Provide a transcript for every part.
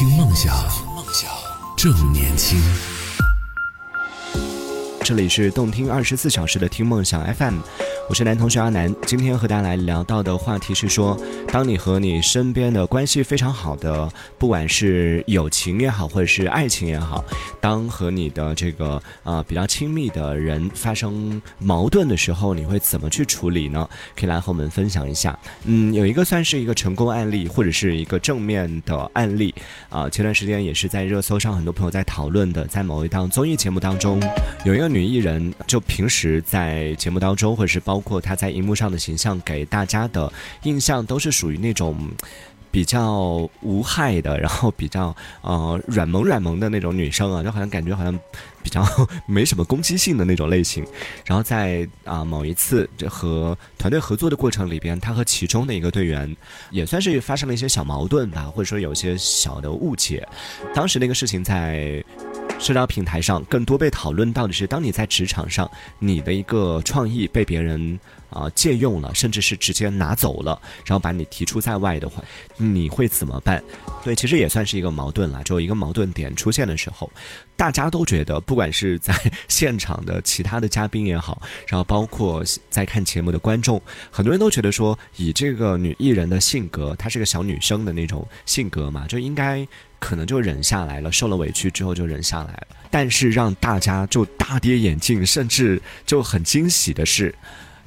听梦想，梦想正年轻。这里是动听二十四小时的听梦想 FM。我是男同学阿南，今天和大家来聊到的话题是说，当你和你身边的关系非常好的，不管是友情也好，或者是爱情也好，当和你的这个呃比较亲密的人发生矛盾的时候，你会怎么去处理呢？可以来和我们分享一下。嗯，有一个算是一个成功案例，或者是一个正面的案例啊。前段时间也是在热搜上，很多朋友在讨论的，在某一档综艺节目当中，有一个女女艺人，就平时在节目当中，或者是包括他在荧幕上的形象，给大家的印象都是属于那种比较无害的，然后比较呃软萌软萌的那种女生啊，就好像感觉好像比较没什么攻击性的那种类型。然后在啊某一次这和团队合作的过程里边，他和其中的一个队员也算是发生了一些小矛盾吧，或者说有些小的误解。当时那个事情在。社交平台上更多被讨论到的是，当你在职场上，你的一个创意被别人啊借用了，甚至是直接拿走了，然后把你提出在外的话，你会怎么办？对，其实也算是一个矛盾了。就一个矛盾点出现的时候，大家都觉得，不管是在 现场的其他的嘉宾也好，然后包括在看节目的观众，很多人都觉得说，以这个女艺人的性格，她是个小女生的那种性格嘛，就应该。可能就忍下来了，受了委屈之后就忍下来了。但是让大家就大跌眼镜，甚至就很惊喜的是，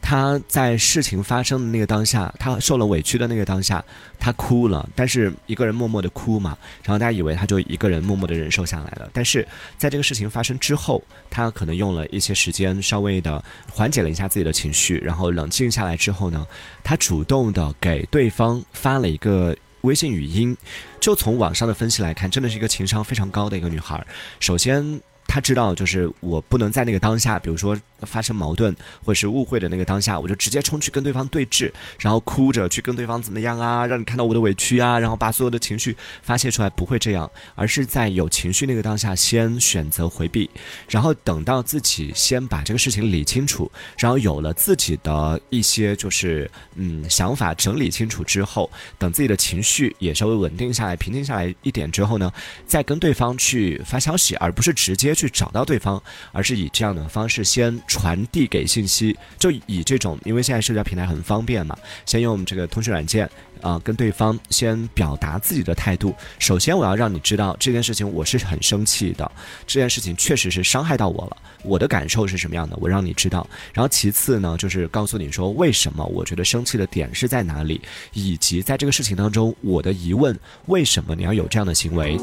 他在事情发生的那个当下，他受了委屈的那个当下，他哭了。但是一个人默默的哭嘛，然后大家以为他就一个人默默的忍受下来了。但是在这个事情发生之后，他可能用了一些时间，稍微的缓解了一下自己的情绪，然后冷静下来之后呢，他主动的给对方发了一个。微信语音，就从网上的分析来看，真的是一个情商非常高的一个女孩。首先。他知道，就是我不能在那个当下，比如说发生矛盾或者是误会的那个当下，我就直接冲去跟对方对峙，然后哭着去跟对方怎么样啊，让你看到我的委屈啊，然后把所有的情绪发泄出来，不会这样，而是在有情绪那个当下，先选择回避，然后等到自己先把这个事情理清楚，然后有了自己的一些就是嗯想法整理清楚之后，等自己的情绪也稍微稳定下来、平静下来一点之后呢，再跟对方去发消息，而不是直接去。去找到对方，而是以这样的方式先传递给信息，就以这种，因为现在社交平台很方便嘛，先用这个通讯软件啊，跟对方先表达自己的态度。首先，我要让你知道这件事情我是很生气的，这件事情确实是伤害到我了，我的感受是什么样的，我让你知道。然后其次呢，就是告诉你说为什么我觉得生气的点是在哪里，以及在这个事情当中我的疑问，为什么你要有这样的行为？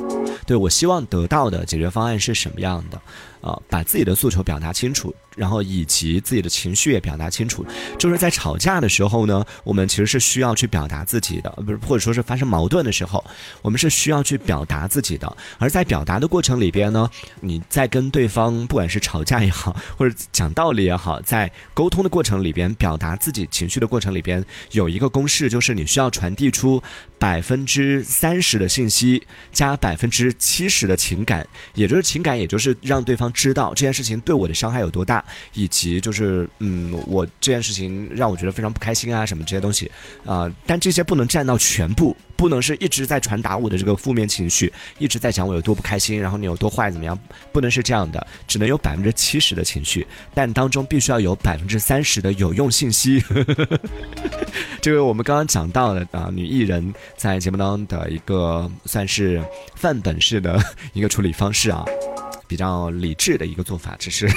对我希望得到的解决方案是什么样的？啊，把自己的诉求表达清楚。然后以及自己的情绪也表达清楚，就是在吵架的时候呢，我们其实是需要去表达自己的，不是或者说是发生矛盾的时候，我们是需要去表达自己的。而在表达的过程里边呢，你在跟对方不管是吵架也好，或者讲道理也好，在沟通的过程里边，表达自己情绪的过程里边，有一个公式，就是你需要传递出百分之三十的信息加百分之七十的情感，也就是情感，也就是让对方知道这件事情对我的伤害有多大。以及就是，嗯，我这件事情让我觉得非常不开心啊，什么这些东西，啊，但这些不能占到全部，不能是一直在传达我的这个负面情绪，一直在讲我有多不开心，然后你有多坏怎么样，不能是这样的，只能有百分之七十的情绪，但当中必须要有百分之三十的有用信息。这个我们刚刚讲到的啊，女艺人在节目当中的一个算是范本式的一个处理方式啊。比较理智的一个做法，只是，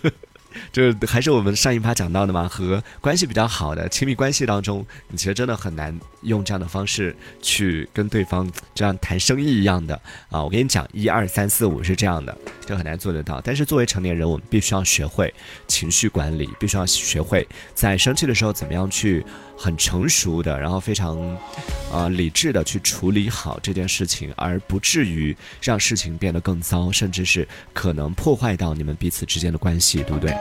就是还是我们上一趴讲到的嘛，和关系比较好的亲密关系当中，你其实真的很难用这样的方式去跟对方这样谈生意一样的啊。我跟你讲，一二三四五是这样的，就很难做得到。但是作为成年人，我们必须要学会情绪管理，必须要学会在生气的时候怎么样去。很成熟的，然后非常，呃，理智的去处理好这件事情，而不至于让事情变得更糟，甚至是可能破坏到你们彼此之间的关系，对不对？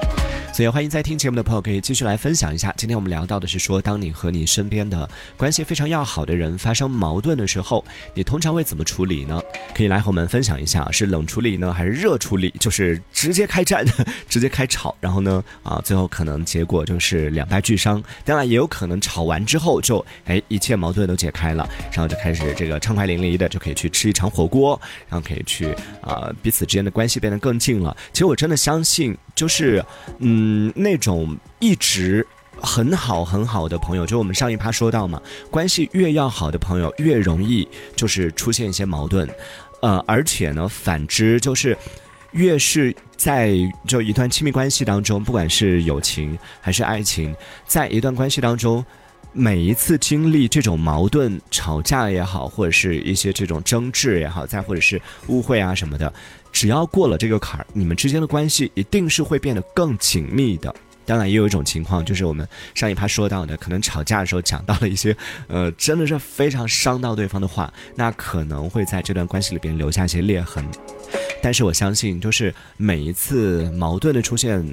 所以欢迎在听节目的朋友可以继续来分享一下。今天我们聊到的是说，当你和你身边的关系非常要好的人发生矛盾的时候，你通常会怎么处理呢？可以来和我们分享一下，是冷处理呢，还是热处理？就是直接开战，直接开吵，然后呢，啊，最后可能结果就是两败俱伤。当然也有可能吵完之后就，哎，一切矛盾都解开了，然后就开始这个畅快淋漓的就可以去吃一场火锅，然后可以去啊，彼此之间的关系变得更近了。其实我真的相信，就是嗯。嗯，那种一直很好很好的朋友，就我们上一趴说到嘛，关系越要好的朋友越容易就是出现一些矛盾，呃，而且呢，反之就是越是在就一段亲密关系当中，不管是友情还是爱情，在一段关系当中，每一次经历这种矛盾、吵架也好，或者是一些这种争执也好，再或者是误会啊什么的。只要过了这个坎儿，你们之间的关系一定是会变得更紧密的。当然，也有一种情况，就是我们上一趴说到的，可能吵架的时候讲到了一些，呃，真的是非常伤到对方的话，那可能会在这段关系里边留下一些裂痕。但是我相信，就是每一次矛盾的出现。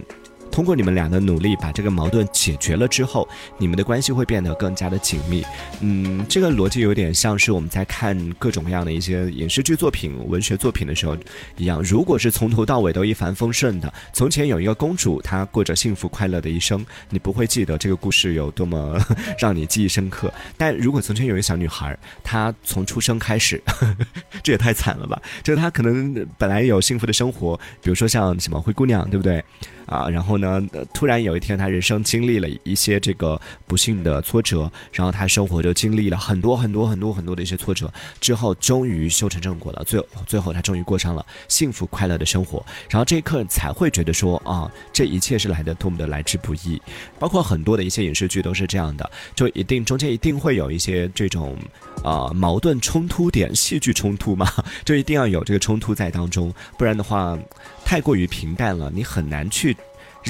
通过你们俩的努力，把这个矛盾解决了之后，你们的关系会变得更加的紧密。嗯，这个逻辑有点像是我们在看各种各样的一些影视剧作品、文学作品的时候一样。如果是从头到尾都一帆风顺的，从前有一个公主，她过着幸福快乐的一生，你不会记得这个故事有多么让你记忆深刻。但如果从前有一个小女孩，她从出生开始，这也太惨了吧？就是她可能本来有幸福的生活，比如说像什么灰姑娘，对不对？啊，然后呢？突然有一天，他人生经历了一些这个不幸的挫折，然后他生活就经历了很多很多很多很多的一些挫折，之后终于修成正果了。最最后，他终于过上了幸福快乐的生活。然后这一刻才会觉得说啊，这一切是来的多么的来之不易。包括很多的一些影视剧都是这样的，就一定中间一定会有一些这种啊矛盾冲突点，戏剧冲突嘛，就一定要有这个冲突在当中，不然的话。太过于平淡了，你很难去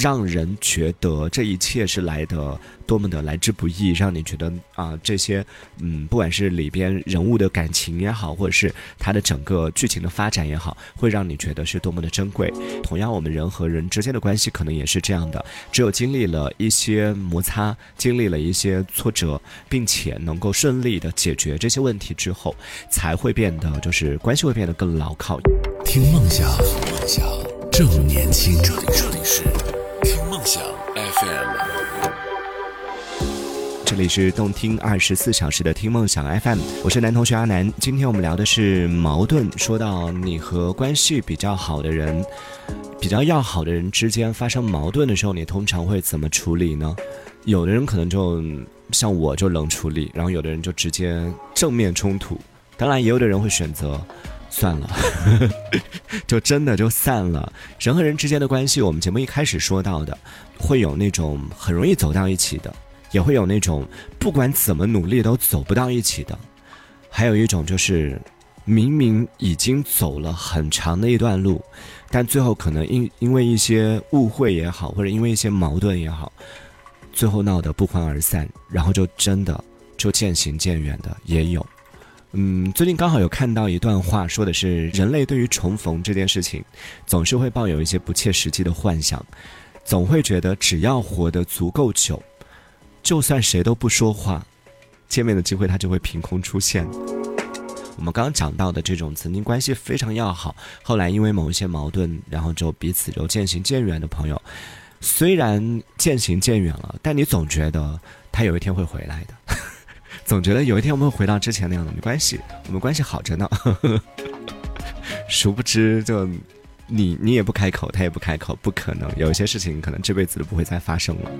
让人觉得这一切是来的多么的来之不易，让你觉得啊这些嗯，不管是里边人物的感情也好，或者是它的整个剧情的发展也好，会让你觉得是多么的珍贵。同样，我们人和人之间的关系可能也是这样的，只有经历了一些摩擦，经历了一些挫折，并且能够顺利的解决这些问题之后，才会变得就是关系会变得更牢靠。听梦想，梦想正年轻。这里这里是听梦想 FM，这里是动听二十四小时的听梦想 FM，我是男同学阿南。今天我们聊的是矛盾。说到你和关系比较好的人、比较要好的人之间发生矛盾的时候，你通常会怎么处理呢？有的人可能就像我就冷处理，然后有的人就直接正面冲突。当然，也有的人会选择。算了，就真的就散了。人和人之间的关系，我们节目一开始说到的，会有那种很容易走到一起的，也会有那种不管怎么努力都走不到一起的，还有一种就是明明已经走了很长的一段路，但最后可能因因为一些误会也好，或者因为一些矛盾也好，最后闹得不欢而散，然后就真的就渐行渐远的也有。嗯，最近刚好有看到一段话，说的是人类对于重逢这件事情，总是会抱有一些不切实际的幻想，总会觉得只要活得足够久，就算谁都不说话，见面的机会它就会凭空出现。我们刚刚讲到的这种曾经关系非常要好，后来因为某一些矛盾，然后就彼此就渐行渐远的朋友，虽然渐行渐远了，但你总觉得他有一天会回来的。总觉得有一天我们会回到之前那样的，没关系，我们关系好着呢。殊不知，就你你也不开口，他也不开口，不可能。有一些事情可能这辈子都不会再发生了。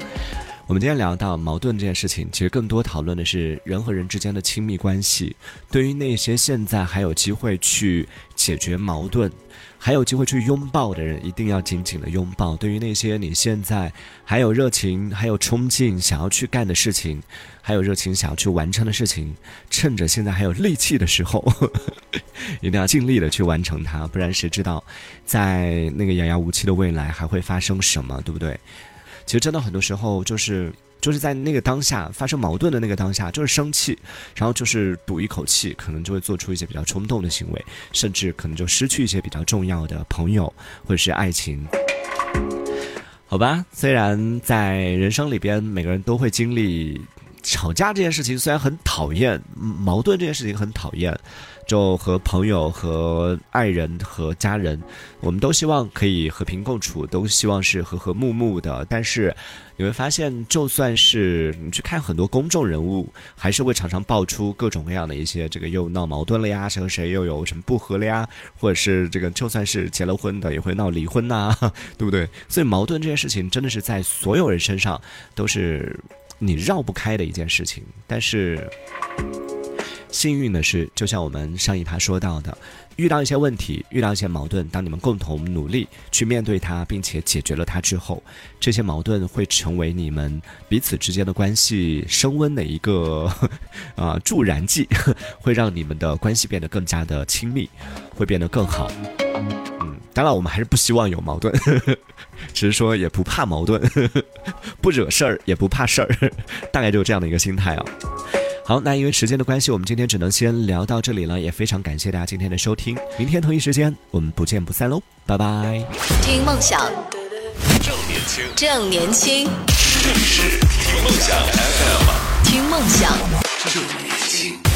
我们今天聊到矛盾这件事情，其实更多讨论的是人和人之间的亲密关系。对于那些现在还有机会去解决矛盾。还有机会去拥抱的人，一定要紧紧的拥抱。对于那些你现在还有热情、还有冲劲想要去干的事情，还有热情想要去完成的事情，趁着现在还有力气的时候，一定要尽力的去完成它。不然谁知道，在那个遥遥无期的未来还会发生什么，对不对？其实真的很多时候就是。就是在那个当下发生矛盾的那个当下，就是生气，然后就是赌一口气，可能就会做出一些比较冲动的行为，甚至可能就失去一些比较重要的朋友或者是爱情。好吧，虽然在人生里边，每个人都会经历吵架这件事情，虽然很讨厌，矛盾这件事情很讨厌。就和朋友、和爱人、和家人，我们都希望可以和平共处，都希望是和和睦睦的。但是你会发现，就算是你去看很多公众人物，还是会常常爆出各种各样的一些这个又闹矛盾了呀，谁和谁又有什么不和了呀，或者是这个就算是结了婚的，也会闹离婚呐，对不对？所以矛盾这件事情真的是在所有人身上都是你绕不开的一件事情，但是。幸运的是，就像我们上一趴说到的，遇到一些问题，遇到一些矛盾，当你们共同努力去面对它，并且解决了它之后，这些矛盾会成为你们彼此之间的关系升温的一个 啊助燃剂，会让你们的关系变得更加的亲密，会变得更好。嗯，当然我们还是不希望有矛盾，只是说也不怕矛盾，不惹事儿也不怕事儿，大概就是这样的一个心态啊。好，那因为时间的关系，我们今天只能先聊到这里了。也非常感谢大家今天的收听，明天同一时间我们不见不散喽，拜拜。听梦想，正年轻，正年轻，这里是听梦想 FM，听梦想。正年轻。